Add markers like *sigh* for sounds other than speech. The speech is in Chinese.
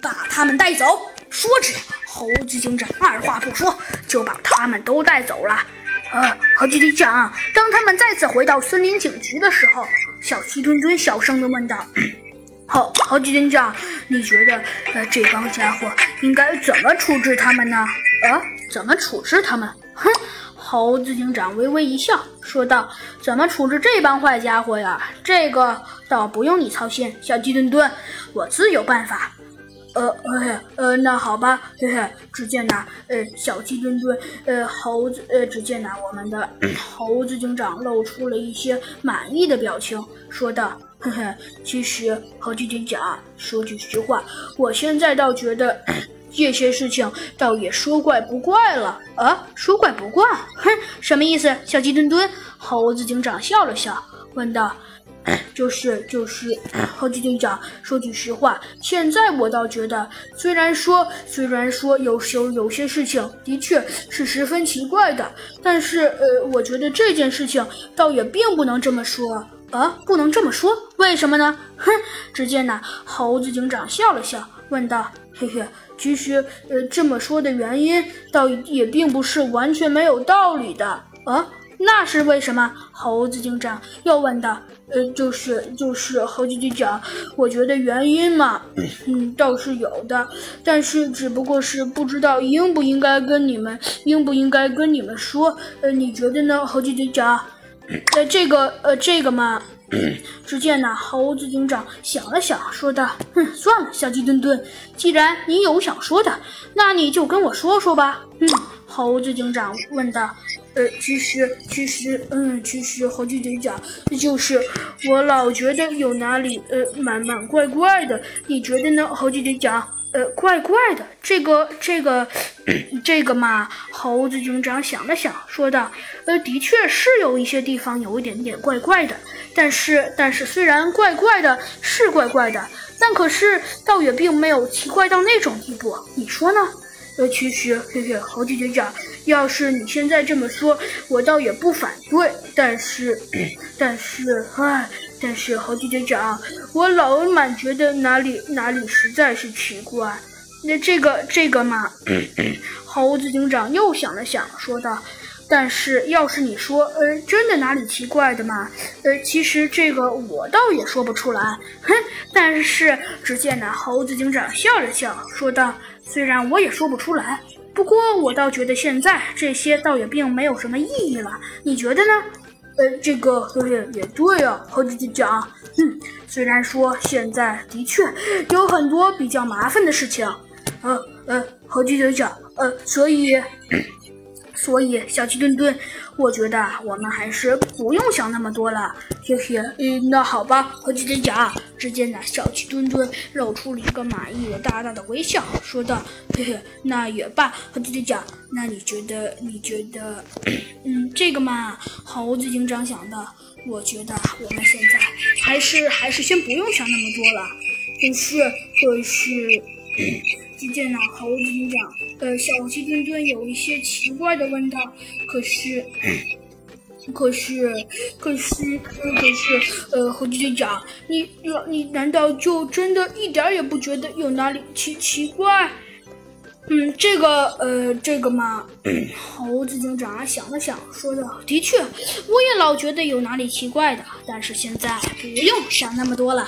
把他们带走。说着，猴子警长二话不说就把他们都带走了。呃，猴子警长，当他们再次回到森林警局的时候，小鸡墩墩小声地问道：“猴猴子警长，你觉得呃这帮家伙应该怎么处置他们呢？呃，怎么处置他们？哼！”猴子警长微微一笑，说道：“怎么处置这帮坏家伙呀？这个倒不用你操心，小鸡墩墩，我自有办法。”呃，呃，呃，那好吧，嘿嘿。只见呐，呃，小鸡墩墩，呃，猴子，呃，只见呐，我们的 *clears throat* 猴子警长露出了一些满意的表情，说道：“嘿嘿，其实猴子警长，说句实话，我现在倒觉得。*clears throat* ”这些事情倒也说怪不怪了啊！说怪不怪，哼，什么意思？小鸡墩墩，猴子警长笑了笑，问道：“就是就是，猴子警长，说句实话，现在我倒觉得，虽然说虽然说有时候有些事情的确是十分奇怪的，但是呃，我觉得这件事情倒也并不能这么说啊，不能这么说，为什么呢？哼！只见呢，猴子警长笑了笑，问道。”嘿嘿，其实，呃，这么说的原因倒也并不是完全没有道理的啊。那是为什么？猴子警长又问道。呃，就是就是，猴子警长，我觉得原因嘛，嗯，倒是有的，但是只不过是不知道应不应该跟你们，应不应该跟你们说。呃，你觉得呢，猴子警长？呃，这个，呃，这个嘛。只见那猴子警长想了想，说道：“哼，算了，小鸡墩墩，既然你有想说的，那你就跟我说说吧。”嗯，猴子警长问道：“呃，其实，其实，嗯，其实，猴子警长，就是我老觉得有哪里，呃，蛮蛮怪怪的，你觉得呢，猴子警长？”呃，怪怪的，这个，这个，*clears throat* 这个嘛，猴子警长想了想，说道：“呃，的确是有一些地方有一点点怪怪的，但是，但是虽然怪怪的，是怪怪的，但可是倒也并没有奇怪到那种地步，你说呢？”呃，其实，嘿嘿，猴子警长，要是你现在这么说，我倒也不反对，但是，*clears throat* 但是，唉。但是猴子警长，我老满觉得哪里哪里实在是奇怪。那这个这个嘛，猴子警长又想了想，说道：“但是要是你说，呃，真的哪里奇怪的嘛，呃，其实这个我倒也说不出来。*laughs* ”哼！但是只见那猴子警长笑了笑，说道：“虽然我也说不出来，不过我倒觉得现在这些倒也并没有什么意义了。你觉得呢？”呃，这个也也对啊，猴子警长。嗯，虽然说现在的确有很多比较麻烦的事情，呃呃，猴子警长，呃，所以。所以，小鸡墩墩，我觉得我们还是不用想那么多了。嘿嘿，嗯，那好吧，猴子警长。只见呢小鸡墩墩露出了一个满意的大大的微笑，说道：“嘿嘿，那也罢，猴子警长。那你觉得？你觉得？*clears throat* 嗯，这个嘛，猴子警长想的，我觉得我们现在还是还是先不用想那么多了。可是，可是。”只见那猴子警长，呃，小鸡墩墩有一些奇怪的问道：“可是，可是，可是，可是，呃，猴子警长，你，你难道就真的一点也不觉得有哪里奇奇怪？”嗯，这个，呃，这个嘛，猴子警长想了想，说道：“的确，我也老觉得有哪里奇怪的，但是现在不用想那么多了。”